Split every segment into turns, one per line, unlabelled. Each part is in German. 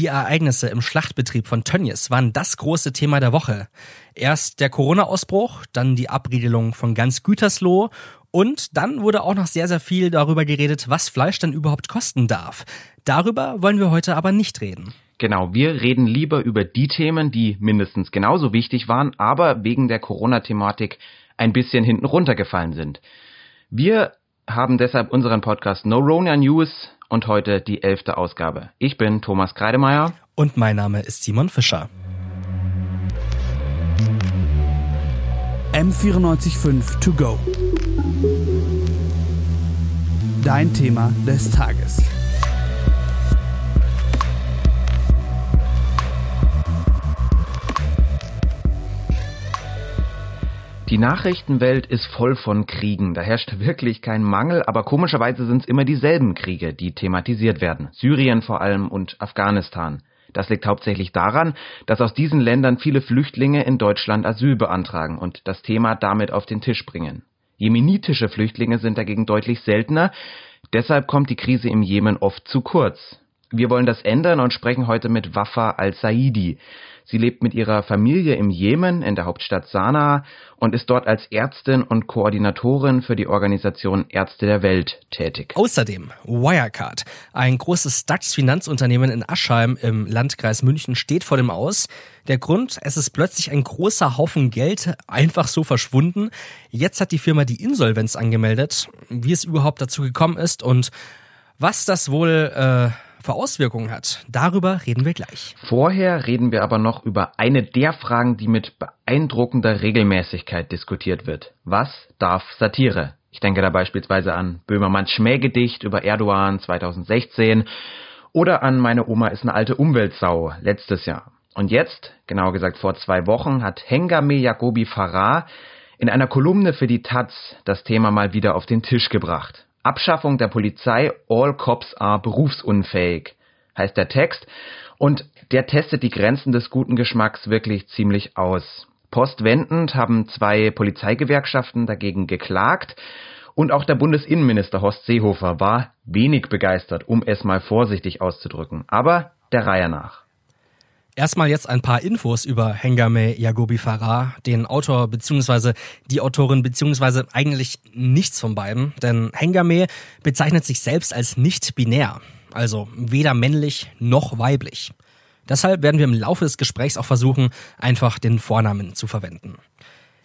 Die Ereignisse im Schlachtbetrieb von Tönnies waren das große Thema der Woche. Erst der Corona-Ausbruch, dann die Abriegelung von ganz Gütersloh und dann wurde auch noch sehr, sehr viel darüber geredet, was Fleisch denn überhaupt kosten darf. Darüber wollen wir heute aber nicht reden.
Genau, wir reden lieber über die Themen, die mindestens genauso wichtig waren, aber wegen der Corona-Thematik ein bisschen hinten runtergefallen sind. Wir haben deshalb unseren Podcast No Rona News und heute die elfte Ausgabe. Ich bin Thomas Kreidemeier.
Und mein Name ist Simon Fischer.
M945 To Go. Dein Thema des Tages.
Die Nachrichtenwelt ist voll von Kriegen. Da herrscht wirklich kein Mangel, aber komischerweise sind es immer dieselben Kriege, die thematisiert werden. Syrien vor allem und Afghanistan. Das liegt hauptsächlich daran, dass aus diesen Ländern viele Flüchtlinge in Deutschland Asyl beantragen und das Thema damit auf den Tisch bringen. Jemenitische Flüchtlinge sind dagegen deutlich seltener, deshalb kommt die Krise im Jemen oft zu kurz. Wir wollen das ändern und sprechen heute mit Wafa al-Saidi. Sie lebt mit ihrer Familie im Jemen in der Hauptstadt Sanaa und ist dort als Ärztin und Koordinatorin für die Organisation Ärzte der Welt tätig.
Außerdem Wirecard, ein großes DAX-Finanzunternehmen in Aschheim im Landkreis München, steht vor dem Aus. Der Grund, es ist plötzlich ein großer Haufen Geld einfach so verschwunden. Jetzt hat die Firma die Insolvenz angemeldet. Wie es überhaupt dazu gekommen ist und was das wohl äh, für Auswirkungen hat. Darüber reden wir gleich.
Vorher reden wir aber noch über eine der Fragen, die mit beeindruckender Regelmäßigkeit diskutiert wird. Was darf Satire? Ich denke da beispielsweise an Böhmermanns Schmähgedicht über Erdogan 2016 oder an Meine Oma ist eine alte Umweltsau letztes Jahr. Und jetzt, genauer gesagt vor zwei Wochen, hat Hengame Jacobi Farah in einer Kolumne für die Taz das Thema mal wieder auf den Tisch gebracht. Abschaffung der Polizei, all cops are berufsunfähig, heißt der Text. Und der testet die Grenzen des guten Geschmacks wirklich ziemlich aus. Postwendend haben zwei Polizeigewerkschaften dagegen geklagt. Und auch der Bundesinnenminister Horst Seehofer war wenig begeistert, um es mal vorsichtig auszudrücken. Aber der Reihe nach.
Erstmal jetzt ein paar Infos über Hengame Yagobi Farah, den Autor bzw. die Autorin bzw. eigentlich nichts von beiden, denn Hengame bezeichnet sich selbst als nicht binär, also weder männlich noch weiblich. Deshalb werden wir im Laufe des Gesprächs auch versuchen, einfach den Vornamen zu verwenden.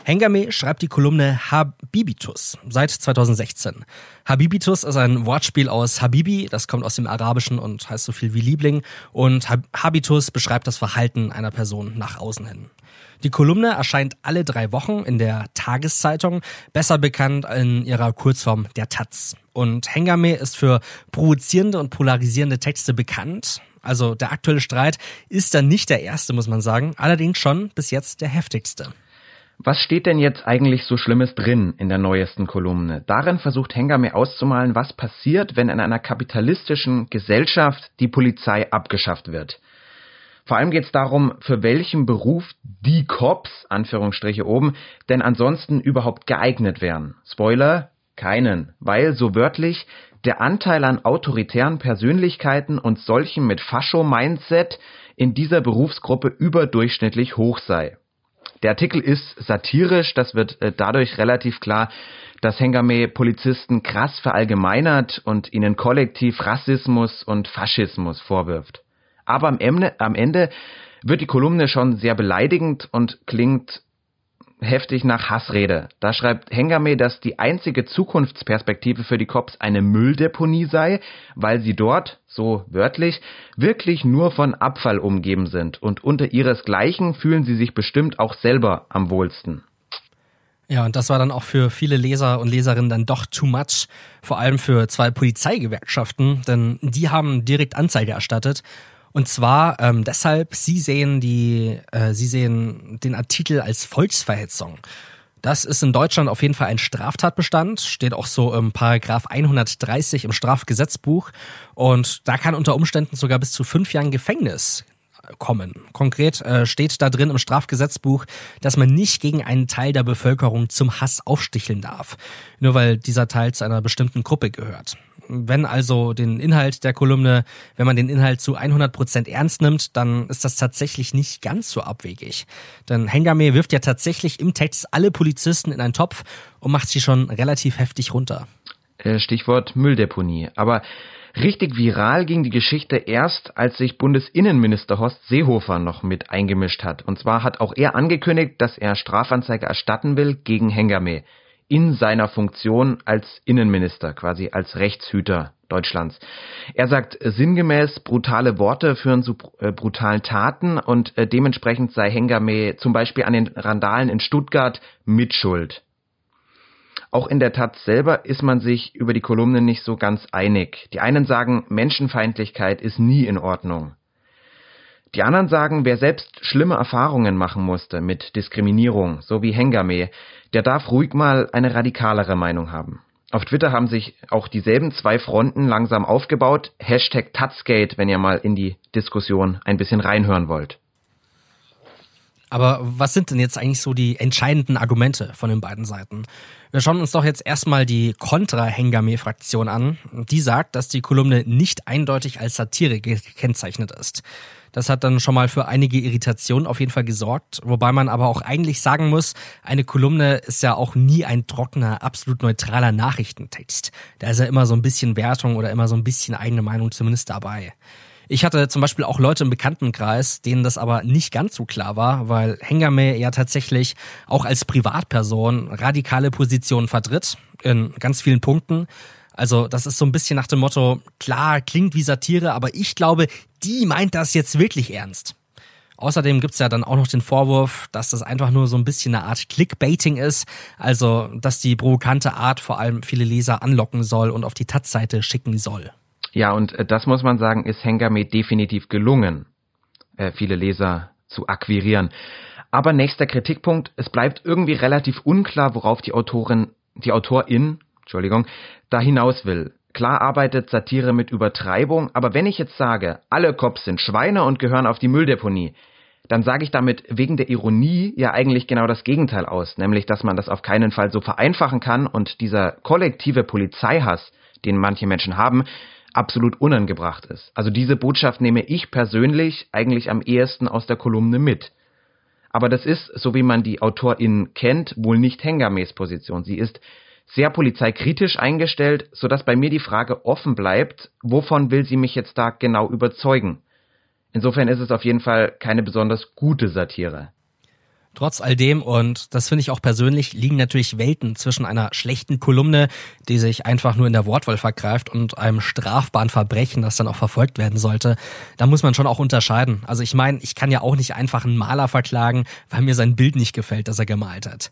Hengame schreibt die Kolumne Habibitus seit 2016. Habibitus ist ein Wortspiel aus Habibi, das kommt aus dem Arabischen und heißt so viel wie Liebling, und Habitus beschreibt das Verhalten einer Person nach außen hin. Die Kolumne erscheint alle drei Wochen in der Tageszeitung, besser bekannt in ihrer Kurzform der Taz. Und Hengame ist für provozierende und polarisierende Texte bekannt. Also der aktuelle Streit ist dann nicht der erste, muss man sagen, allerdings schon bis jetzt der heftigste.
Was steht denn jetzt eigentlich so Schlimmes drin in der neuesten Kolumne? Darin versucht Hengame auszumalen, was passiert, wenn in einer kapitalistischen Gesellschaft die Polizei abgeschafft wird. Vor allem geht es darum, für welchen Beruf die Cops, Anführungsstriche oben, denn ansonsten überhaupt geeignet wären. Spoiler, keinen, weil so wörtlich der Anteil an autoritären Persönlichkeiten und solchen mit Fascho-Mindset in dieser Berufsgruppe überdurchschnittlich hoch sei. Der Artikel ist satirisch, das wird äh, dadurch relativ klar, dass Hengame Polizisten krass verallgemeinert und ihnen kollektiv Rassismus und Faschismus vorwirft. Aber am Ende, am Ende wird die Kolumne schon sehr beleidigend und klingt heftig nach Hassrede. Da schreibt Hengame, dass die einzige Zukunftsperspektive für die Cops eine Mülldeponie sei, weil sie dort, so wörtlich, wirklich nur von Abfall umgeben sind und unter ihresgleichen fühlen sie sich bestimmt auch selber am wohlsten.
Ja, und das war dann auch für viele Leser und Leserinnen dann doch too much, vor allem für zwei Polizeigewerkschaften, denn die haben direkt Anzeige erstattet und zwar ähm, deshalb, sie sehen die, äh, sie sehen den Artikel als Volksverhetzung. Das ist in Deutschland auf jeden Fall ein Straftatbestand, steht auch so im Paragraph 130 im Strafgesetzbuch und da kann unter Umständen sogar bis zu fünf Jahren Gefängnis kommen. Konkret äh, steht da drin im Strafgesetzbuch, dass man nicht gegen einen Teil der Bevölkerung zum Hass aufsticheln darf, nur weil dieser Teil zu einer bestimmten Gruppe gehört. Wenn also den Inhalt der Kolumne, wenn man den Inhalt zu 100 Prozent ernst nimmt, dann ist das tatsächlich nicht ganz so abwegig. Denn Hengame wirft ja tatsächlich im Text alle Polizisten in einen Topf und macht sie schon relativ heftig runter.
Äh, Stichwort Mülldeponie. Aber Richtig viral ging die Geschichte erst, als sich Bundesinnenminister Horst Seehofer noch mit eingemischt hat. Und zwar hat auch er angekündigt, dass er Strafanzeige erstatten will gegen Hengame in seiner Funktion als Innenminister, quasi als Rechtshüter Deutschlands. Er sagt sinngemäß, brutale Worte führen zu äh, brutalen Taten und äh, dementsprechend sei Hengame zum Beispiel an den Randalen in Stuttgart mitschuld. Auch in der Taz selber ist man sich über die Kolumne nicht so ganz einig. Die einen sagen, Menschenfeindlichkeit ist nie in Ordnung. Die anderen sagen, wer selbst schlimme Erfahrungen machen musste mit Diskriminierung, so wie Hengame, der darf ruhig mal eine radikalere Meinung haben. Auf Twitter haben sich auch dieselben zwei Fronten langsam aufgebaut. Hashtag Tatzgate, wenn ihr mal in die Diskussion ein bisschen reinhören wollt.
Aber was sind denn jetzt eigentlich so die entscheidenden Argumente von den beiden Seiten? Wir schauen uns doch jetzt erstmal die Contra-Hengame-Fraktion an. Die sagt, dass die Kolumne nicht eindeutig als Satire gekennzeichnet ist. Das hat dann schon mal für einige Irritationen auf jeden Fall gesorgt, wobei man aber auch eigentlich sagen muss, eine Kolumne ist ja auch nie ein trockener, absolut neutraler Nachrichtentext. Da ist ja immer so ein bisschen Wertung oder immer so ein bisschen eigene Meinung zumindest dabei. Ich hatte zum Beispiel auch Leute im Bekanntenkreis, denen das aber nicht ganz so klar war, weil Hengame ja tatsächlich auch als Privatperson radikale Positionen vertritt, in ganz vielen Punkten. Also das ist so ein bisschen nach dem Motto, klar, klingt wie Satire, aber ich glaube, die meint das jetzt wirklich ernst. Außerdem gibt's ja dann auch noch den Vorwurf, dass das einfach nur so ein bisschen eine Art Clickbaiting ist, also dass die provokante Art vor allem viele Leser anlocken soll und auf die Taz-Seite schicken soll.
Ja, und äh, das muss man sagen, ist Hengame definitiv gelungen, äh, viele Leser zu akquirieren. Aber nächster Kritikpunkt, es bleibt irgendwie relativ unklar, worauf die Autorin, die Autorin, Entschuldigung, da hinaus will. Klar arbeitet Satire mit Übertreibung, aber wenn ich jetzt sage, alle Cops sind Schweine und gehören auf die Mülldeponie, dann sage ich damit wegen der Ironie ja eigentlich genau das Gegenteil aus, nämlich dass man das auf keinen Fall so vereinfachen kann und dieser kollektive Polizeihass, den manche Menschen haben, absolut unangebracht ist. Also diese Botschaft nehme ich persönlich eigentlich am ehesten aus der Kolumne mit. Aber das ist, so wie man die Autorin kennt, wohl nicht Hengames Position. Sie ist sehr polizeikritisch eingestellt, sodass bei mir die Frage offen bleibt, wovon will sie mich jetzt da genau überzeugen? Insofern ist es auf jeden Fall keine besonders gute Satire.
Trotz all dem, und das finde ich auch persönlich, liegen natürlich Welten zwischen einer schlechten Kolumne, die sich einfach nur in der Wortwahl vergreift, und einem strafbaren Verbrechen, das dann auch verfolgt werden sollte. Da muss man schon auch unterscheiden. Also ich meine, ich kann ja auch nicht einfach einen Maler verklagen, weil mir sein Bild nicht gefällt, das er gemalt hat.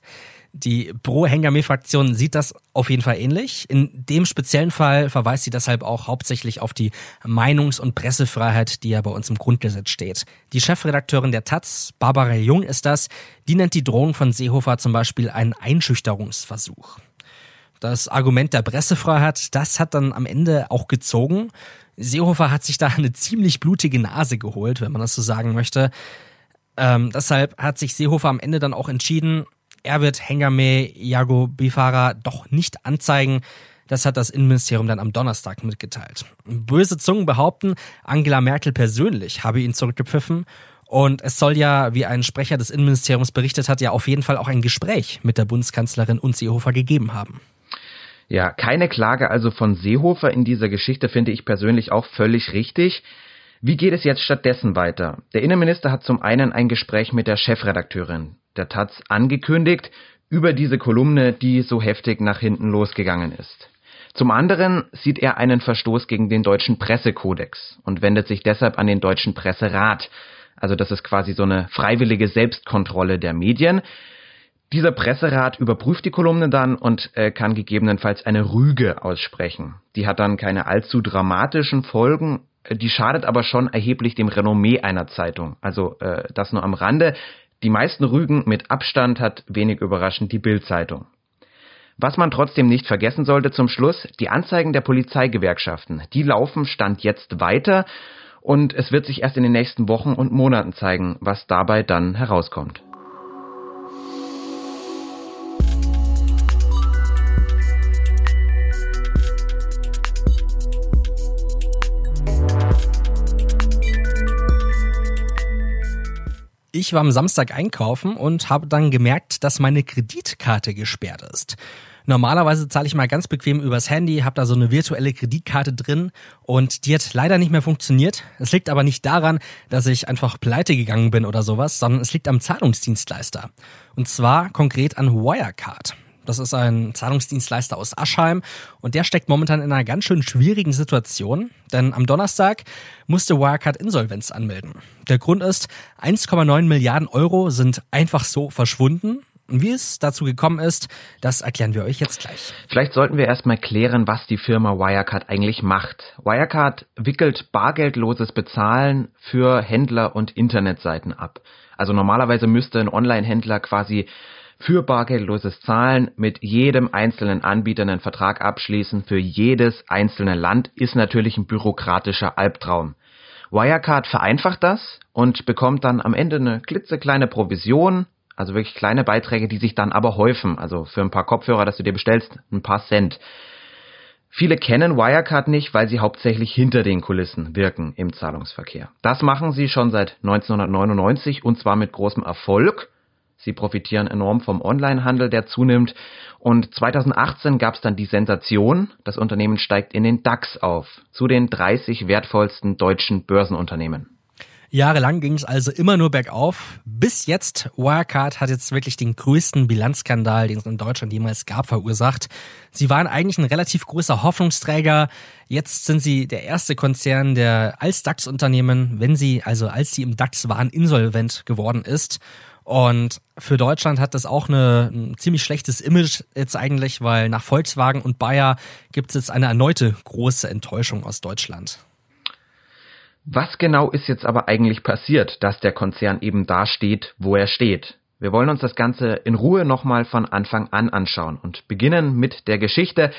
Die Pro-Hengame-Fraktion sieht das auf jeden Fall ähnlich. In dem speziellen Fall verweist sie deshalb auch hauptsächlich auf die Meinungs- und Pressefreiheit, die ja bei uns im Grundgesetz steht. Die Chefredakteurin der Taz, Barbara Jung ist das, die nennt die Drohung von Seehofer zum Beispiel einen Einschüchterungsversuch. Das Argument der Pressefreiheit, das hat dann am Ende auch gezogen. Seehofer hat sich da eine ziemlich blutige Nase geholt, wenn man das so sagen möchte. Ähm, deshalb hat sich Seehofer am Ende dann auch entschieden, er wird Hengame Yago Bifara doch nicht anzeigen. Das hat das Innenministerium dann am Donnerstag mitgeteilt. Böse Zungen behaupten, Angela Merkel persönlich habe ihn zurückgepfiffen. Und es soll ja, wie ein Sprecher des Innenministeriums berichtet hat, ja auf jeden Fall auch ein Gespräch mit der Bundeskanzlerin und Seehofer gegeben haben.
Ja, keine Klage also von Seehofer in dieser Geschichte finde ich persönlich auch völlig richtig. Wie geht es jetzt stattdessen weiter? Der Innenminister hat zum einen ein Gespräch mit der Chefredakteurin der Taz angekündigt über diese Kolumne, die so heftig nach hinten losgegangen ist. Zum anderen sieht er einen Verstoß gegen den deutschen Pressekodex und wendet sich deshalb an den deutschen Presserat. Also das ist quasi so eine freiwillige Selbstkontrolle der Medien. Dieser Presserat überprüft die Kolumne dann und äh, kann gegebenenfalls eine Rüge aussprechen. Die hat dann keine allzu dramatischen Folgen, die schadet aber schon erheblich dem Renommee einer Zeitung. Also äh, das nur am Rande. Die meisten Rügen mit Abstand hat wenig überraschend die Bild-Zeitung. Was man trotzdem nicht vergessen sollte zum Schluss, die Anzeigen der Polizeigewerkschaften, die laufen Stand jetzt weiter und es wird sich erst in den nächsten Wochen und Monaten zeigen, was dabei dann herauskommt.
Ich war am Samstag einkaufen und habe dann gemerkt, dass meine Kreditkarte gesperrt ist. Normalerweise zahle ich mal ganz bequem übers Handy, habe da so eine virtuelle Kreditkarte drin und die hat leider nicht mehr funktioniert. Es liegt aber nicht daran, dass ich einfach pleite gegangen bin oder sowas, sondern es liegt am Zahlungsdienstleister. Und zwar konkret an Wirecard. Das ist ein Zahlungsdienstleister aus Aschheim und der steckt momentan in einer ganz schön schwierigen Situation, denn am Donnerstag musste Wirecard Insolvenz anmelden. Der Grund ist, 1,9 Milliarden Euro sind einfach so verschwunden und wie es dazu gekommen ist, das erklären wir euch jetzt gleich.
Vielleicht sollten wir erstmal klären, was die Firma Wirecard eigentlich macht. Wirecard wickelt bargeldloses Bezahlen für Händler und Internetseiten ab. Also normalerweise müsste ein Online-Händler quasi für bargeldloses Zahlen mit jedem einzelnen Anbieter einen Vertrag abschließen für jedes einzelne Land ist natürlich ein bürokratischer Albtraum. Wirecard vereinfacht das und bekommt dann am Ende eine klitzekleine Provision, also wirklich kleine Beiträge, die sich dann aber häufen. Also für ein paar Kopfhörer, dass du dir bestellst, ein paar Cent. Viele kennen Wirecard nicht, weil sie hauptsächlich hinter den Kulissen wirken im Zahlungsverkehr. Das machen sie schon seit 1999 und zwar mit großem Erfolg. Sie profitieren enorm vom Onlinehandel, der zunimmt. Und 2018 gab es dann die Sensation, das Unternehmen steigt in den DAX auf, zu den 30 wertvollsten deutschen Börsenunternehmen.
Jahrelang ging es also immer nur bergauf. Bis jetzt, Wirecard hat jetzt wirklich den größten Bilanzskandal, den es in Deutschland jemals gab, verursacht. Sie waren eigentlich ein relativ großer Hoffnungsträger. Jetzt sind sie der erste Konzern, der als DAX-Unternehmen, wenn sie, also als sie im DAX waren, insolvent geworden ist. Und für Deutschland hat das auch eine, ein ziemlich schlechtes Image jetzt eigentlich, weil nach Volkswagen und Bayer gibt es jetzt eine erneute große Enttäuschung aus Deutschland.
Was genau ist jetzt aber eigentlich passiert, dass der Konzern eben da steht, wo er steht? Wir wollen uns das Ganze in Ruhe nochmal von Anfang an anschauen und beginnen mit der Geschichte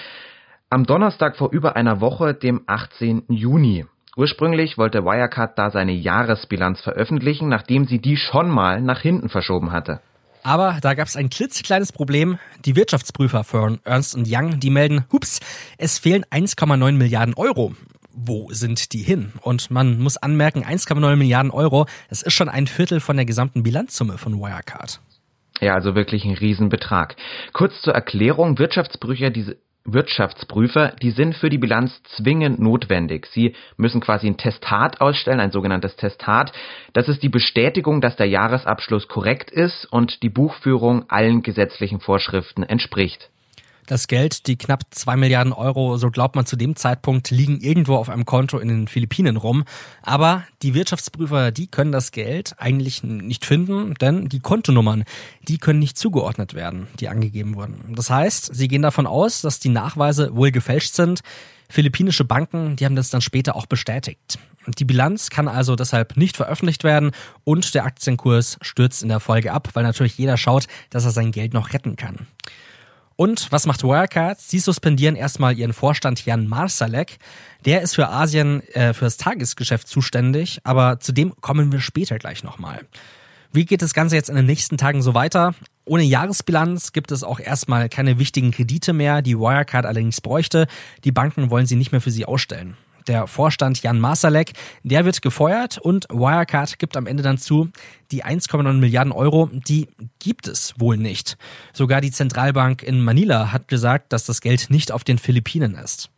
am Donnerstag vor über einer Woche, dem 18. Juni. Ursprünglich wollte Wirecard da seine Jahresbilanz veröffentlichen, nachdem sie die schon mal nach hinten verschoben hatte.
Aber da gab es ein klitzekleines Problem. Die Wirtschaftsprüfer von Ernst Young, die melden, hups, es fehlen 1,9 Milliarden Euro. Wo sind die hin? Und man muss anmerken, 1,9 Milliarden Euro, das ist schon ein Viertel von der gesamten Bilanzsumme von Wirecard.
Ja, also wirklich ein Riesenbetrag. Kurz zur Erklärung, Wirtschaftsprüfer, diese, Wirtschaftsprüfer, die sind für die Bilanz zwingend notwendig. Sie müssen quasi ein Testat ausstellen, ein sogenanntes Testat. Das ist die Bestätigung, dass der Jahresabschluss korrekt ist und die Buchführung allen gesetzlichen Vorschriften entspricht.
Das Geld, die knapp zwei Milliarden Euro, so glaubt man zu dem Zeitpunkt, liegen irgendwo auf einem Konto in den Philippinen rum. Aber die Wirtschaftsprüfer, die können das Geld eigentlich nicht finden, denn die Kontonummern, die können nicht zugeordnet werden, die angegeben wurden. Das heißt, sie gehen davon aus, dass die Nachweise wohl gefälscht sind. Philippinische Banken, die haben das dann später auch bestätigt. Die Bilanz kann also deshalb nicht veröffentlicht werden und der Aktienkurs stürzt in der Folge ab, weil natürlich jeder schaut, dass er sein Geld noch retten kann. Und was macht Wirecard? Sie suspendieren erstmal ihren Vorstand Jan Marsalek. Der ist für Asien, äh, für das Tagesgeschäft zuständig, aber zu dem kommen wir später gleich nochmal. Wie geht das Ganze jetzt in den nächsten Tagen so weiter? Ohne Jahresbilanz gibt es auch erstmal keine wichtigen Kredite mehr, die Wirecard allerdings bräuchte. Die Banken wollen sie nicht mehr für sie ausstellen. Der Vorstand Jan Masalek, der wird gefeuert und Wirecard gibt am Ende dann zu, die 1,9 Milliarden Euro, die gibt es wohl nicht. Sogar die Zentralbank in Manila hat gesagt, dass das Geld nicht auf den Philippinen ist.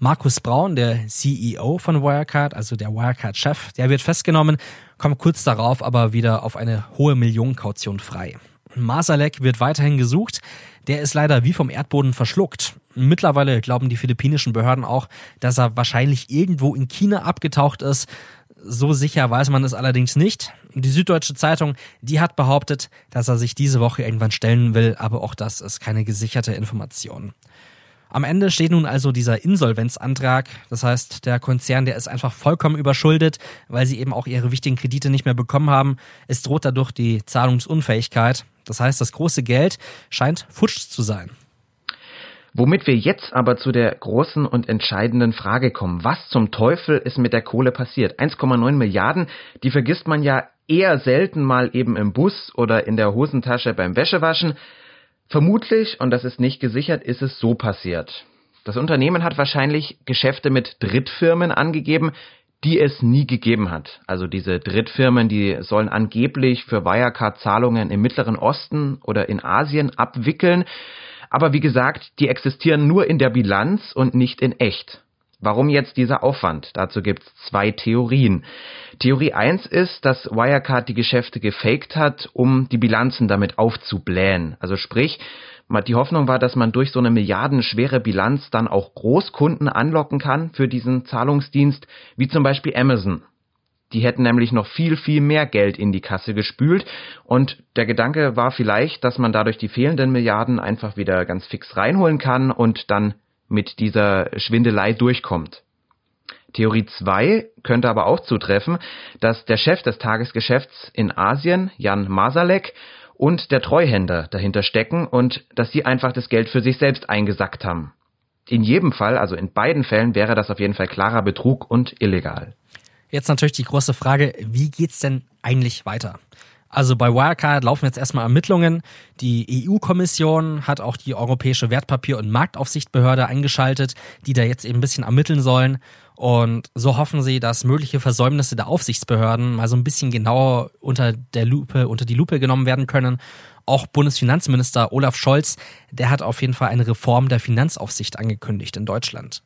Markus Braun, der CEO von Wirecard, also der Wirecard-Chef, der wird festgenommen, kommt kurz darauf aber wieder auf eine hohe Millionenkaution frei. Masalek wird weiterhin gesucht. Der ist leider wie vom Erdboden verschluckt. Mittlerweile glauben die philippinischen Behörden auch, dass er wahrscheinlich irgendwo in China abgetaucht ist. So sicher weiß man es allerdings nicht. Die Süddeutsche Zeitung, die hat behauptet, dass er sich diese Woche irgendwann stellen will, aber auch das ist keine gesicherte Information. Am Ende steht nun also dieser Insolvenzantrag. Das heißt, der Konzern, der ist einfach vollkommen überschuldet, weil sie eben auch ihre wichtigen Kredite nicht mehr bekommen haben. Es droht dadurch die Zahlungsunfähigkeit. Das heißt, das große Geld scheint futsch zu sein.
Womit wir jetzt aber zu der großen und entscheidenden Frage kommen. Was zum Teufel ist mit der Kohle passiert? 1,9 Milliarden, die vergisst man ja eher selten mal eben im Bus oder in der Hosentasche beim Wäschewaschen. Vermutlich, und das ist nicht gesichert, ist es so passiert. Das Unternehmen hat wahrscheinlich Geschäfte mit Drittfirmen angegeben, die es nie gegeben hat. Also diese Drittfirmen, die sollen angeblich für Wirecard Zahlungen im Mittleren Osten oder in Asien abwickeln. Aber wie gesagt, die existieren nur in der Bilanz und nicht in echt. Warum jetzt dieser Aufwand? Dazu gibt's zwei Theorien. Theorie eins ist, dass Wirecard die Geschäfte gefaked hat, um die Bilanzen damit aufzublähen. Also sprich, die Hoffnung war, dass man durch so eine milliardenschwere Bilanz dann auch Großkunden anlocken kann für diesen Zahlungsdienst, wie zum Beispiel Amazon. Die hätten nämlich noch viel, viel mehr Geld in die Kasse gespült. Und der Gedanke war vielleicht, dass man dadurch die fehlenden Milliarden einfach wieder ganz fix reinholen kann und dann mit dieser Schwindelei durchkommt. Theorie 2 könnte aber auch zutreffen, dass der Chef des Tagesgeschäfts in Asien, Jan Masalek, und der Treuhänder dahinter stecken und dass sie einfach das Geld für sich selbst eingesackt haben. In jedem Fall, also in beiden Fällen, wäre das auf jeden Fall klarer Betrug und illegal.
Jetzt natürlich die große Frage, wie geht's denn eigentlich weiter? Also bei Wirecard laufen jetzt erstmal Ermittlungen. Die EU-Kommission hat auch die Europäische Wertpapier- und Marktaufsichtbehörde eingeschaltet, die da jetzt eben ein bisschen ermitteln sollen. Und so hoffen sie, dass mögliche Versäumnisse der Aufsichtsbehörden mal so ein bisschen genauer unter der Lupe, unter die Lupe genommen werden können. Auch Bundesfinanzminister Olaf Scholz, der hat auf jeden Fall eine Reform der Finanzaufsicht angekündigt in Deutschland.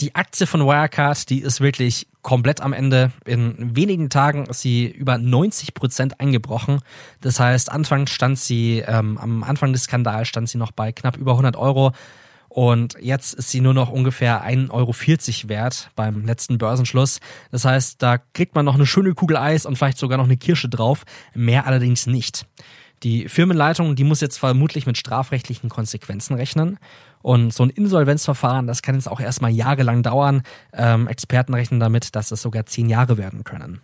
Die Aktie von Wirecard, die ist wirklich komplett am Ende. In wenigen Tagen ist sie über 90 Prozent eingebrochen. Das heißt, Anfang stand sie, ähm, am Anfang des Skandals stand sie noch bei knapp über 100 Euro. Und jetzt ist sie nur noch ungefähr 1,40 Euro wert beim letzten Börsenschluss. Das heißt, da kriegt man noch eine schöne Kugel Eis und vielleicht sogar noch eine Kirsche drauf. Mehr allerdings nicht. Die Firmenleitung, die muss jetzt vermutlich mit strafrechtlichen Konsequenzen rechnen. Und so ein Insolvenzverfahren, das kann jetzt auch erstmal jahrelang dauern. Ähm, Experten rechnen damit, dass es sogar zehn Jahre werden können.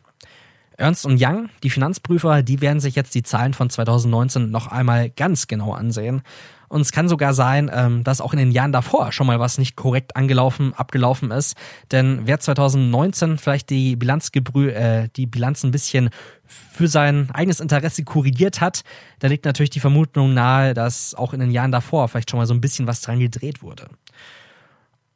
Ernst Young, die Finanzprüfer, die werden sich jetzt die Zahlen von 2019 noch einmal ganz genau ansehen. Und es kann sogar sein, ähm, dass auch in den Jahren davor schon mal was nicht korrekt angelaufen, abgelaufen ist. Denn wer 2019 vielleicht die Bilanzgebrü äh, die Bilanz ein bisschen für sein eigenes Interesse korrigiert hat, da liegt natürlich die Vermutung nahe, dass auch in den Jahren davor vielleicht schon mal so ein bisschen was dran gedreht wurde.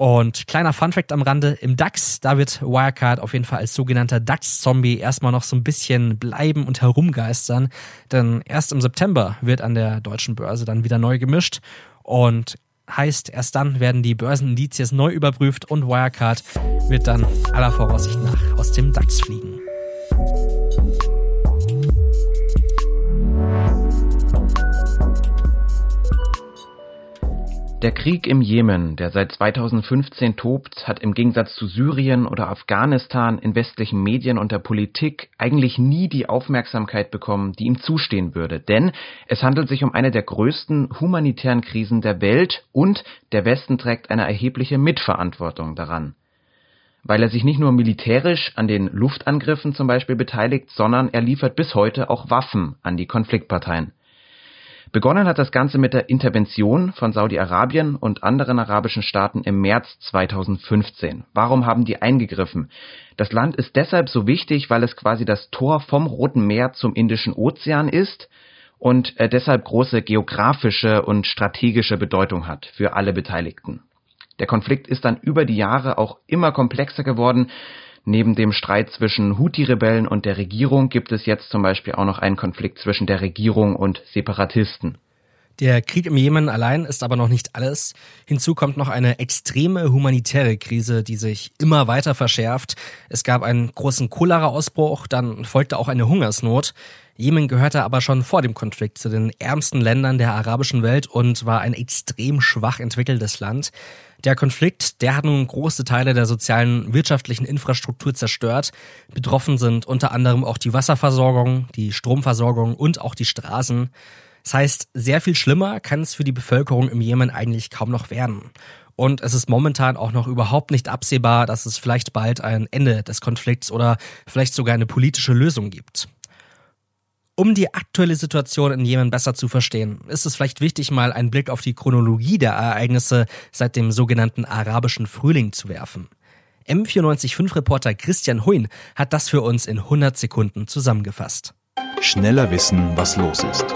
Und kleiner Funfact am Rande, im DAX, da wird Wirecard auf jeden Fall als sogenannter DAX-Zombie erstmal noch so ein bisschen bleiben und herumgeistern. Denn erst im September wird an der deutschen Börse dann wieder neu gemischt. Und heißt, erst dann werden die Börsenindizes neu überprüft und Wirecard wird dann aller Voraussicht nach aus dem DAX fliegen.
Der Krieg im Jemen, der seit 2015 tobt, hat im Gegensatz zu Syrien oder Afghanistan in westlichen Medien und der Politik eigentlich nie die Aufmerksamkeit bekommen, die ihm zustehen würde. Denn es handelt sich um eine der größten humanitären Krisen der Welt und der Westen trägt eine erhebliche Mitverantwortung daran. Weil er sich nicht nur militärisch an den Luftangriffen zum Beispiel beteiligt, sondern er liefert bis heute auch Waffen an die Konfliktparteien. Begonnen hat das Ganze mit der Intervention von Saudi-Arabien und anderen arabischen Staaten im März 2015. Warum haben die eingegriffen? Das Land ist deshalb so wichtig, weil es quasi das Tor vom Roten Meer zum Indischen Ozean ist und äh, deshalb große geografische und strategische Bedeutung hat für alle Beteiligten. Der Konflikt ist dann über die Jahre auch immer komplexer geworden Neben dem Streit zwischen Houthi-Rebellen und der Regierung gibt es jetzt zum Beispiel auch noch einen Konflikt zwischen der Regierung und Separatisten.
Der Krieg im Jemen allein ist aber noch nicht alles. Hinzu kommt noch eine extreme humanitäre Krise, die sich immer weiter verschärft. Es gab einen großen Cholera-Ausbruch, dann folgte auch eine Hungersnot. Jemen gehörte aber schon vor dem Konflikt zu den ärmsten Ländern der arabischen Welt und war ein extrem schwach entwickeltes Land. Der Konflikt, der hat nun große Teile der sozialen, wirtschaftlichen Infrastruktur zerstört. Betroffen sind unter anderem auch die Wasserversorgung, die Stromversorgung und auch die Straßen. Das heißt, sehr viel schlimmer kann es für die Bevölkerung im Jemen eigentlich kaum noch werden. Und es ist momentan auch noch überhaupt nicht absehbar, dass es vielleicht bald ein Ende des Konflikts oder vielleicht sogar eine politische Lösung gibt. Um die aktuelle Situation in Jemen besser zu verstehen, ist es vielleicht wichtig, mal einen Blick auf die Chronologie der Ereignisse seit dem sogenannten arabischen Frühling zu werfen. M945-Reporter Christian Huyn hat das für uns in 100 Sekunden zusammengefasst.
Schneller wissen, was los ist.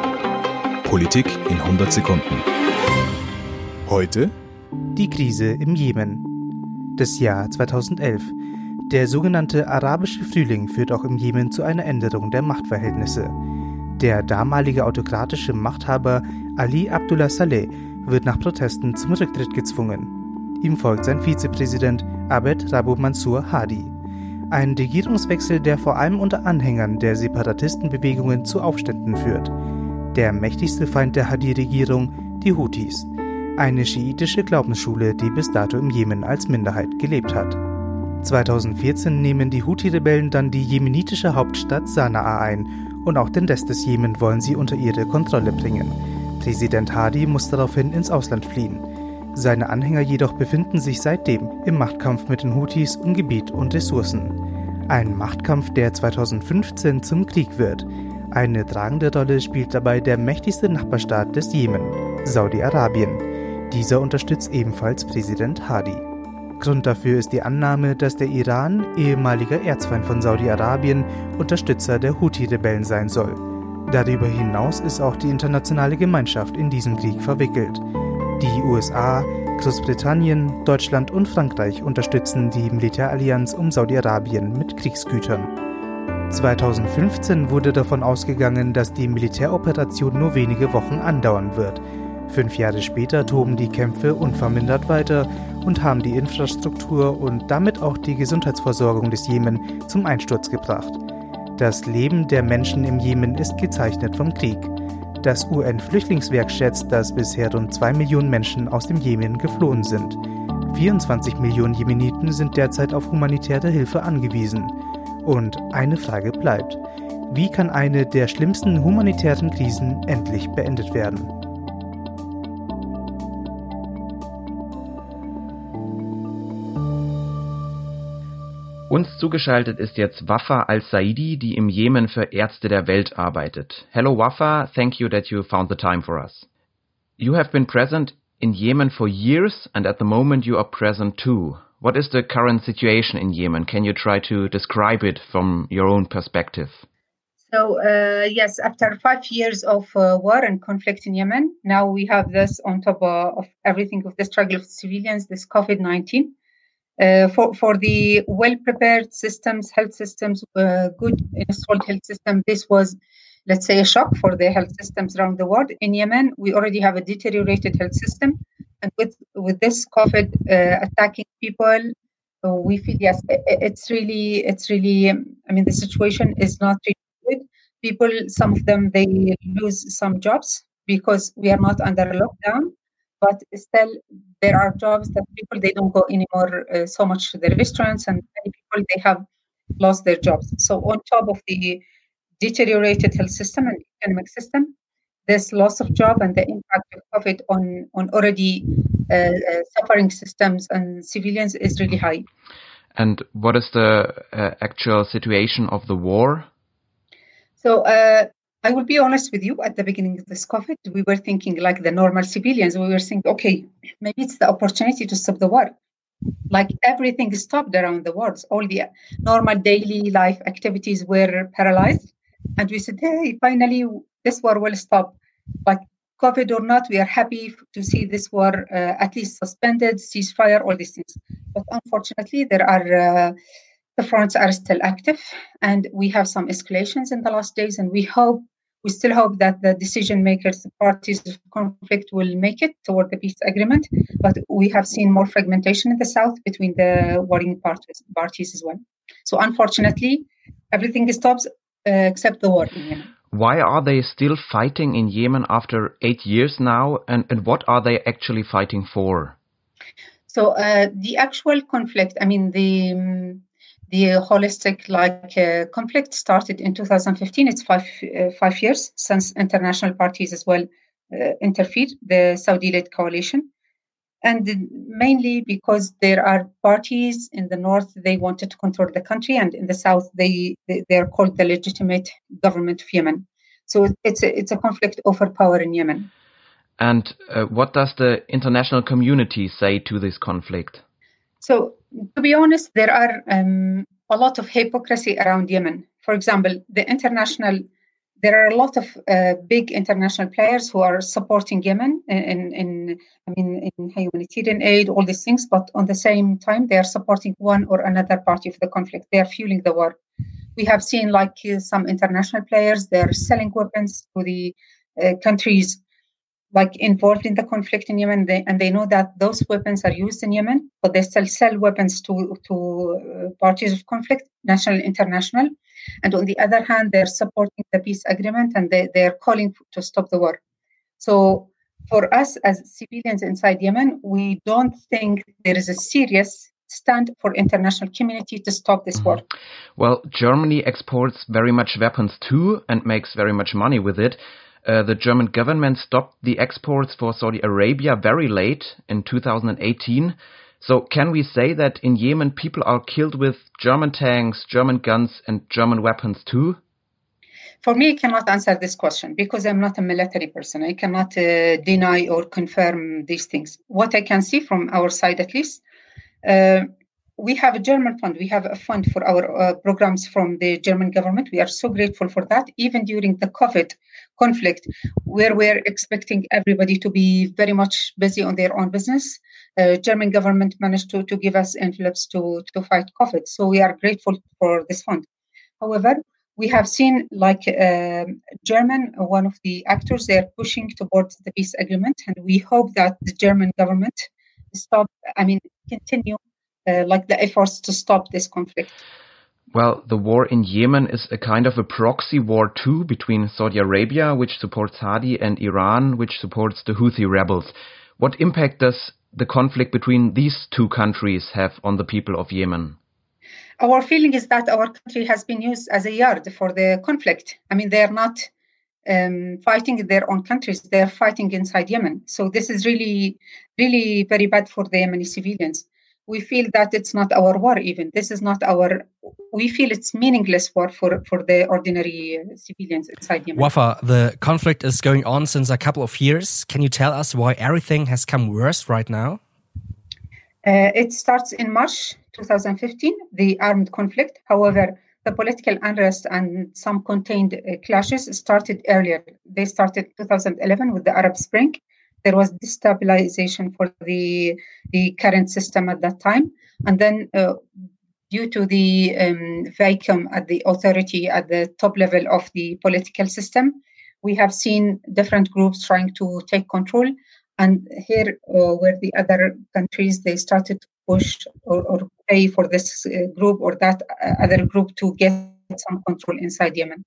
Politik in 100 Sekunden. Heute
die Krise im Jemen. Das Jahr 2011. Der sogenannte arabische Frühling führt auch im Jemen zu einer Änderung der Machtverhältnisse. Der damalige autokratische Machthaber Ali Abdullah Saleh wird nach Protesten zum Rücktritt gezwungen. Ihm folgt sein Vizepräsident Abed Rabu Mansur Hadi. Ein Regierungswechsel, der vor allem unter Anhängern der Separatistenbewegungen zu Aufständen führt. Der mächtigste Feind der Hadi-Regierung, die Houthis, eine schiitische Glaubensschule, die bis dato im Jemen als Minderheit gelebt hat. 2014 nehmen die Houthi-Rebellen dann die jemenitische Hauptstadt Sanaa ein und auch den Rest des Jemen wollen sie unter ihre Kontrolle bringen. Präsident Hadi muss daraufhin ins Ausland fliehen. Seine Anhänger jedoch befinden sich seitdem im Machtkampf mit den Houthis um Gebiet und Ressourcen. Ein Machtkampf, der 2015 zum Krieg wird. Eine tragende Rolle spielt dabei der mächtigste Nachbarstaat des Jemen, Saudi-Arabien. Dieser unterstützt ebenfalls Präsident Hadi. Grund dafür ist die Annahme, dass der Iran, ehemaliger Erzfeind von Saudi-Arabien, Unterstützer der Houthi-Rebellen sein soll. Darüber hinaus ist auch die internationale Gemeinschaft in diesen Krieg verwickelt. Die USA, Großbritannien, Deutschland und Frankreich unterstützen die Militärallianz um Saudi-Arabien mit Kriegsgütern. 2015 wurde davon ausgegangen, dass die Militäroperation nur wenige Wochen andauern wird. Fünf Jahre später toben die Kämpfe unvermindert weiter und haben die Infrastruktur und damit auch die Gesundheitsversorgung des Jemen zum Einsturz gebracht. Das Leben der Menschen im Jemen ist gezeichnet vom Krieg. Das UN-Flüchtlingswerk schätzt, dass bisher rund zwei Millionen Menschen aus dem Jemen geflohen sind. 24 Millionen Jemeniten sind derzeit auf humanitäre Hilfe angewiesen. Und eine Frage bleibt. Wie kann eine der schlimmsten humanitären Krisen endlich beendet werden?
Uns zugeschaltet ist jetzt Wafa al-Saidi, die im Jemen für Ärzte der Welt arbeitet. Hello Wafa, thank you that you found the time for us. You have been present in Yemen for years and at the moment you are present too. What is the current situation in Yemen? Can you try to describe it from your own perspective?
So, uh, yes, after five years of uh, war and conflict in Yemen, now we have this on top uh, of everything of the struggle of civilians, this COVID 19. Uh, for, for the well prepared systems, health systems, uh, good installed health system, this was, let's say, a shock for the health systems around the world. In Yemen, we already have a deteriorated health system. And with, with this COVID uh, attacking people, uh, we feel, yes, it's really, it's really, I mean, the situation is not really good. People, some of them, they lose some jobs because we are not under lockdown but still there are jobs that people they don't go anymore uh, so much to the restaurants and many people they have lost their jobs. So on top of the deteriorated health system and economic system this loss of job and the impact of covid on on already uh, uh, suffering systems and civilians is really high.
And what is the uh, actual situation of the war?
So uh, I will be honest with you, at the beginning of this COVID, we were thinking like the normal civilians. We were thinking, okay, maybe it's the opportunity to stop the war. Like everything stopped around the world. All the normal daily life activities were paralyzed. And we said, hey, finally, this war will stop. Like COVID or not, we are happy to see this war uh, at least suspended, ceasefire, all these things. But unfortunately, there are. Uh, the fronts are still active and we have some escalations in the last days and we hope we still hope that the decision makers, the parties of conflict, will make it toward the peace agreement. But we have seen more fragmentation in the south between the warring parties, parties as well. So unfortunately, everything stops uh, except the war in Yemen.
Why are they still fighting in Yemen after eight years now? And, and what are they actually fighting for?
So uh, the actual conflict, I mean, the um, the holistic like uh, conflict started in 2015 it's five uh, five years since international parties as well uh, interfered the saudi led coalition. And mainly because there are parties in the north they wanted to control the country and in the south they they, they are called the legitimate government of yemen. So it's a, it's a conflict over power in yemen.
And uh, what does the international community say to this conflict
so, to be honest, there are um, a lot of hypocrisy around Yemen. For example, the international there are a lot of uh, big international players who are supporting Yemen in, in, I mean, in humanitarian aid, all these things. But on the same time, they are supporting one or another party of the conflict. They are fueling the war. We have seen like uh, some international players. They are selling weapons to the uh, countries like involved in the conflict in Yemen, they, and they know that those weapons are used in Yemen, but they still sell weapons to to uh, parties of conflict, national, international and on the other hand, they're supporting the peace agreement and they, they're calling to stop the war. So for us as civilians inside Yemen, we don't think there is a serious stand for international community to stop this war.
Well, Germany exports very much weapons too and makes very much money with it. Uh, the German government stopped the exports for Saudi Arabia very late in 2018. So can we say that in Yemen people are killed with German tanks, German guns, and German weapons too?
For me, I cannot answer this question because I'm not a military person. I cannot uh, deny or confirm these things. What I can see from our side, at least, uh, we have a German fund. We have a fund for our uh, programs from the German government. We are so grateful for that. Even during the COVID conflict, where we're expecting everybody to be very much busy on their own business, uh, German government managed to, to give us envelopes to, to fight COVID. So we are grateful for this fund. However, we have seen like uh, German, one of the actors, they're pushing towards the peace agreement, and we hope that the German government stop. I mean, continue uh, like the efforts to stop this conflict.
Well, the war in Yemen is a kind of a proxy war too between Saudi Arabia, which supports Hadi, and Iran, which supports the Houthi rebels. What impact does the conflict between these two countries have on the people of Yemen?
Our feeling is that our country has been used as a yard for the conflict. I mean, they are not um, fighting in their own countries, they are fighting inside Yemen. So, this is really, really very bad for the Yemeni civilians we feel that it's not our war even. This is not our we feel it's meaningless war for for the ordinary civilians inside yemen.
Wafa the conflict is going on since a couple of years. Can you tell us why everything has come worse right now?
Uh, it starts in march 2015 the armed conflict. However the political unrest and some contained uh, clashes started earlier. They started 2011 with the arab spring there was destabilization for the the current system at that time, and then uh, due to the um, vacuum at the authority at the top level of the political system, we have seen different groups trying to take control. And here, uh, where the other countries they started to push or, or pay for this uh, group or that uh, other group to get some control inside Yemen.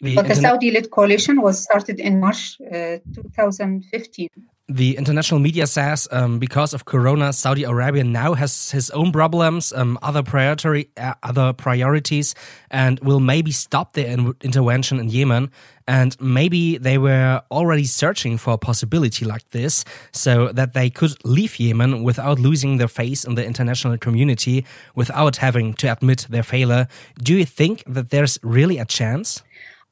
The but the Saudi-led coalition was started in March uh, 2015.
The international media says um, because of Corona, Saudi Arabia now has his own problems, um, other priority, uh, other priorities, and will maybe stop their in intervention in Yemen. And maybe they were already searching for a possibility like this, so that they could leave Yemen without losing their face in the international community, without having to admit their failure. Do you think that there's really a chance?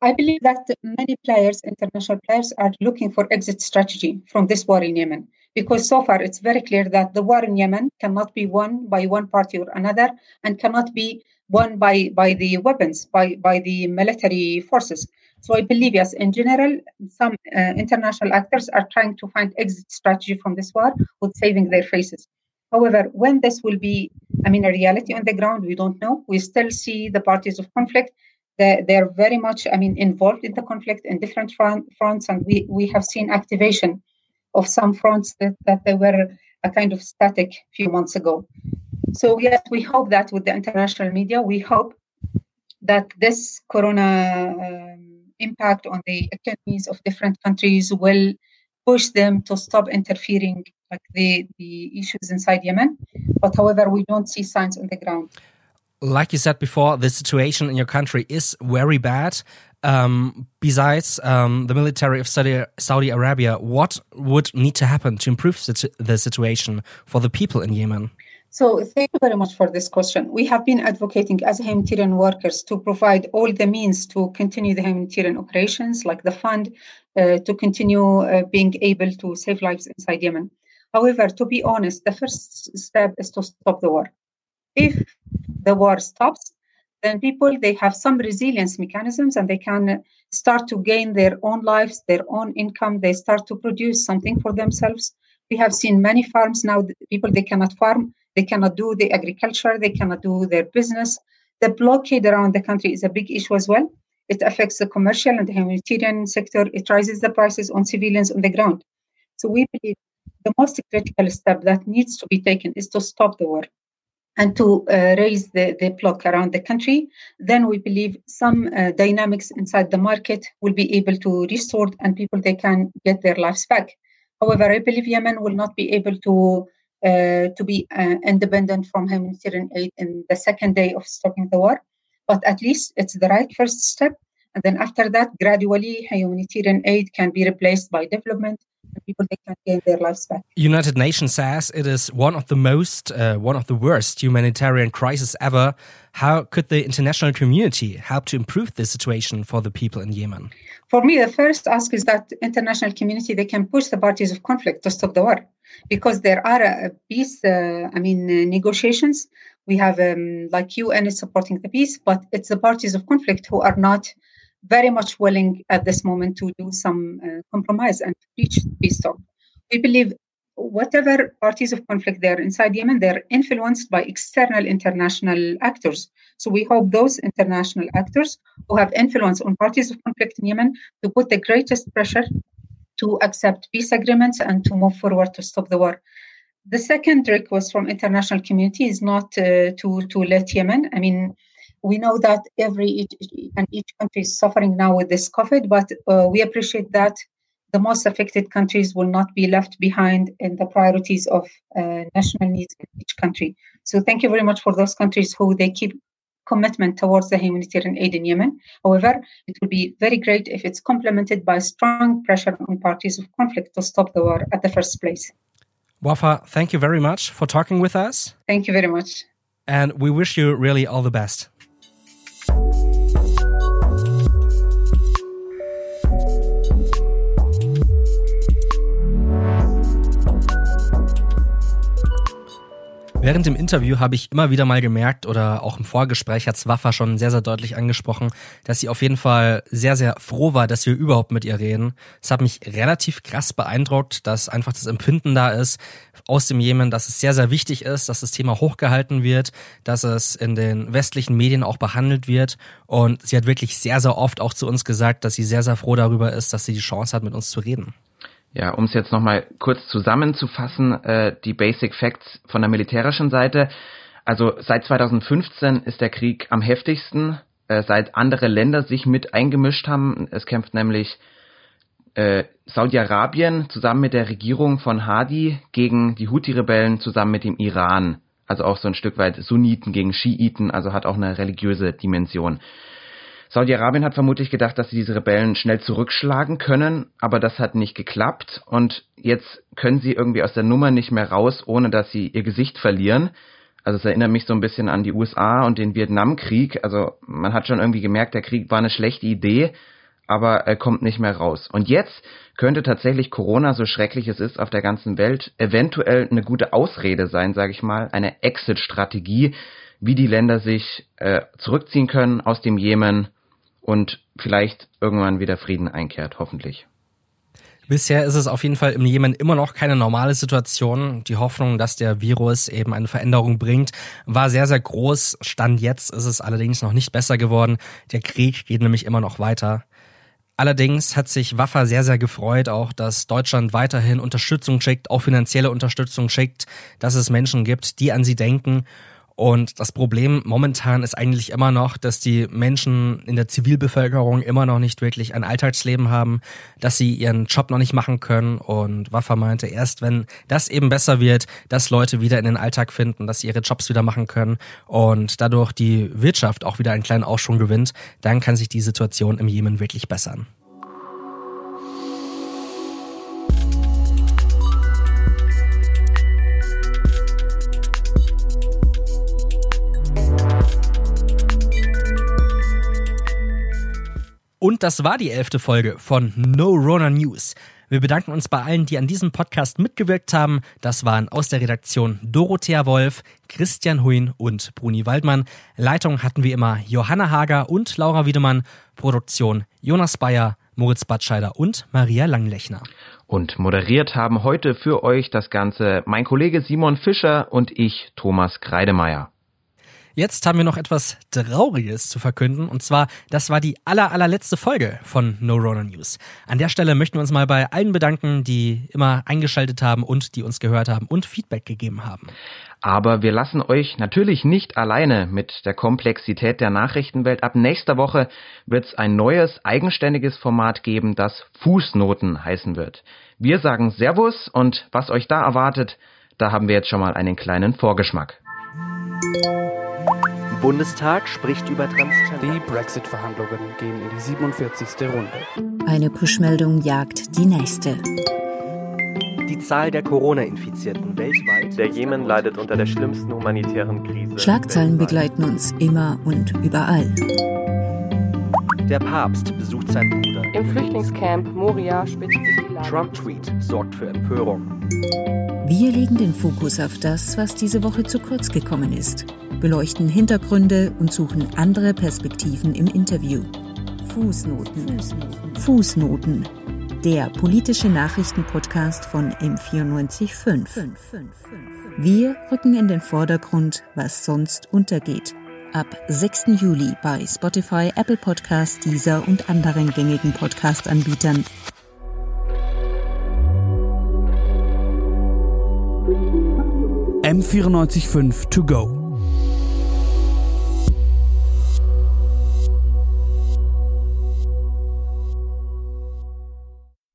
I believe that many players, international players, are looking for exit strategy from this war in Yemen. Because so far it's very clear that the war in Yemen cannot be won by one party or another and cannot be won by, by the weapons, by, by the military forces. So I believe, yes, in general, some uh, international actors are trying to find exit strategy from this war with saving their faces. However, when this will be, I mean, a reality on the ground, we don't know. We still see the parties of conflict they're, very much, I mean, involved in the conflict in different front, fronts, and we, we have seen activation of some fronts that, that they were a kind of static few months ago. So yes, we hope that with the international media, we hope that this corona um, impact on the economies of different countries will push them to stop interfering like the, the issues inside Yemen. But however, we don't see signs on the ground
like you said before, the situation in your country is very bad. Um, besides um, the military of Saudi, Saudi, Arabia, what would need to happen to improve the situation for the people in Yemen?
So, thank you very much for this question. We have been advocating as humanitarian workers to provide all the means to continue the humanitarian operations, like the fund, uh, to continue uh, being able to save lives inside Yemen. However, to be honest, the first step is to stop the war. If the war stops, then people they have some resilience mechanisms and they can start to gain their own lives, their own income. They start to produce something for themselves. We have seen many farms now. People they cannot farm, they cannot do the agriculture, they cannot do their business. The blockade around the country is a big issue as well. It affects the commercial and the humanitarian sector. It raises the prices on civilians on the ground. So we believe the most critical step that needs to be taken is to stop the war and to uh, raise the, the block around the country, then we believe some uh, dynamics inside the market will be able to restore and people they can get their lives back. However, I believe Yemen will not be able to uh, to be uh, independent from humanitarian aid in the second day of stopping the war, but at least it's the right first step. And then after that, gradually, humanitarian aid can be replaced by development people they can gain their lives back.
United Nations says it is one of the most, uh, one of the worst humanitarian crises ever. How could the international community help to improve the situation for the people in Yemen?
For me, the first ask is that international community they can push the parties of conflict to stop the war, because there are uh, peace. Uh, I mean, uh, negotiations. We have um, like UN is supporting the peace, but it's the parties of conflict who are not very much willing at this moment to do some uh, compromise and reach peace talk. We believe whatever parties of conflict there inside Yemen, they're influenced by external international actors. So we hope those international actors who have influence on parties of conflict in Yemen to put the greatest pressure to accept peace agreements and to move forward to stop the war. The second request from international community is not uh, to to let Yemen. I mean, we know that every each, and each country is suffering now with this COVID, but uh, we appreciate that the most affected countries will not be left behind in the priorities of uh, national needs in each country. So thank you very much for those countries who they keep commitment towards the humanitarian aid in Yemen. However, it would be very great if it's complemented by strong pressure on parties of conflict to stop the war at the first place.
Wafa, thank you very much for talking with us.
Thank you very much.
And we wish you really all the best. Während dem Interview habe ich immer wieder mal gemerkt oder auch im Vorgespräch hat Swaffa schon sehr, sehr deutlich angesprochen, dass sie auf jeden Fall sehr, sehr froh war, dass wir überhaupt mit ihr reden. Es hat mich relativ krass beeindruckt, dass einfach das Empfinden da ist aus dem Jemen, dass es sehr, sehr wichtig ist, dass das Thema hochgehalten wird, dass es in den westlichen Medien auch behandelt wird. Und sie hat wirklich sehr, sehr oft auch zu uns gesagt, dass sie sehr, sehr froh darüber ist, dass sie die Chance hat, mit uns zu reden.
Ja, um es jetzt nochmal kurz zusammenzufassen, äh, die Basic Facts von der militärischen Seite. Also seit 2015 ist der Krieg am heftigsten, äh, seit andere Länder sich mit eingemischt haben. Es kämpft nämlich äh, Saudi-Arabien zusammen mit der Regierung von Hadi gegen die Houthi-Rebellen zusammen mit dem Iran. Also auch so ein Stück weit Sunniten gegen Schiiten, also hat auch eine religiöse Dimension. Saudi-Arabien hat vermutlich gedacht, dass sie diese Rebellen schnell zurückschlagen können, aber das hat nicht geklappt und jetzt können sie irgendwie aus der Nummer nicht mehr raus, ohne dass sie ihr Gesicht verlieren. Also es erinnert mich so ein bisschen an die USA und den Vietnamkrieg. Also man hat schon irgendwie gemerkt, der Krieg war eine schlechte Idee, aber er kommt nicht mehr raus. Und jetzt könnte tatsächlich Corona, so schrecklich es ist auf der ganzen Welt, eventuell eine gute Ausrede sein, sage ich mal, eine Exit-Strategie, wie die Länder sich äh, zurückziehen können aus dem Jemen und vielleicht irgendwann wieder Frieden einkehrt, hoffentlich.
Bisher ist es auf jeden Fall im Jemen immer noch keine normale Situation. Die Hoffnung, dass der Virus eben eine Veränderung bringt, war sehr, sehr groß. Stand jetzt ist es allerdings noch nicht besser geworden. Der Krieg geht nämlich immer noch weiter. Allerdings hat sich Waffa sehr, sehr gefreut, auch dass Deutschland weiterhin Unterstützung schickt, auch finanzielle Unterstützung schickt, dass es Menschen gibt, die an sie denken und das Problem momentan ist eigentlich immer noch, dass die Menschen in der Zivilbevölkerung immer noch nicht wirklich ein Alltagsleben haben, dass sie ihren Job noch nicht machen können. Und Waffa meinte, erst wenn das eben besser wird, dass Leute wieder in den Alltag finden, dass sie ihre Jobs wieder machen können und dadurch die Wirtschaft auch wieder einen kleinen Aufschwung gewinnt, dann kann sich die Situation im Jemen wirklich bessern. Und das war die elfte Folge von No Rona News. Wir bedanken uns bei allen, die an diesem Podcast mitgewirkt haben. Das waren aus der Redaktion Dorothea Wolf, Christian Huyn und Bruni Waldmann. Leitung hatten wie immer Johanna Hager und Laura Wiedemann. Produktion Jonas Bayer, Moritz Batscheider und Maria Langlechner.
Und moderiert haben heute für euch das Ganze mein Kollege Simon Fischer und ich, Thomas Kreidemeier.
Jetzt haben wir noch etwas Trauriges zu verkünden. Und zwar, das war die aller, allerletzte Folge von No Runner News. An der Stelle möchten wir uns mal bei allen bedanken, die immer eingeschaltet haben und die uns gehört haben und Feedback gegeben haben.
Aber wir lassen euch natürlich nicht alleine mit der Komplexität der Nachrichtenwelt. Ab nächster Woche wird es ein neues, eigenständiges Format geben, das Fußnoten heißen wird. Wir sagen Servus und was euch da erwartet, da haben wir jetzt schon mal einen kleinen Vorgeschmack.
Bundestag spricht über Transgender.
Die Brexit-Verhandlungen gehen in die 47. Runde.
Eine Push-Meldung jagt die nächste.
Die Zahl der Corona-Infizierten weltweit.
Der Jemen leidet unter der schlimmsten humanitären Krise.
Schlagzeilen begleiten uns immer und überall.
Der Papst besucht seinen Bruder.
Im Flüchtlingscamp Moria spitzt sich die Lage.
Trump-Tweet sorgt für Empörung.
Wir legen den Fokus auf das, was diese Woche zu kurz gekommen ist, beleuchten Hintergründe und suchen andere Perspektiven im Interview. Fußnoten. Fußnoten. Der politische Nachrichtenpodcast von M945. Wir rücken in den Vordergrund, was sonst untergeht. Ab 6. Juli bei Spotify, Apple Podcasts, Deezer und anderen gängigen Podcast-Anbietern.
M945 to go.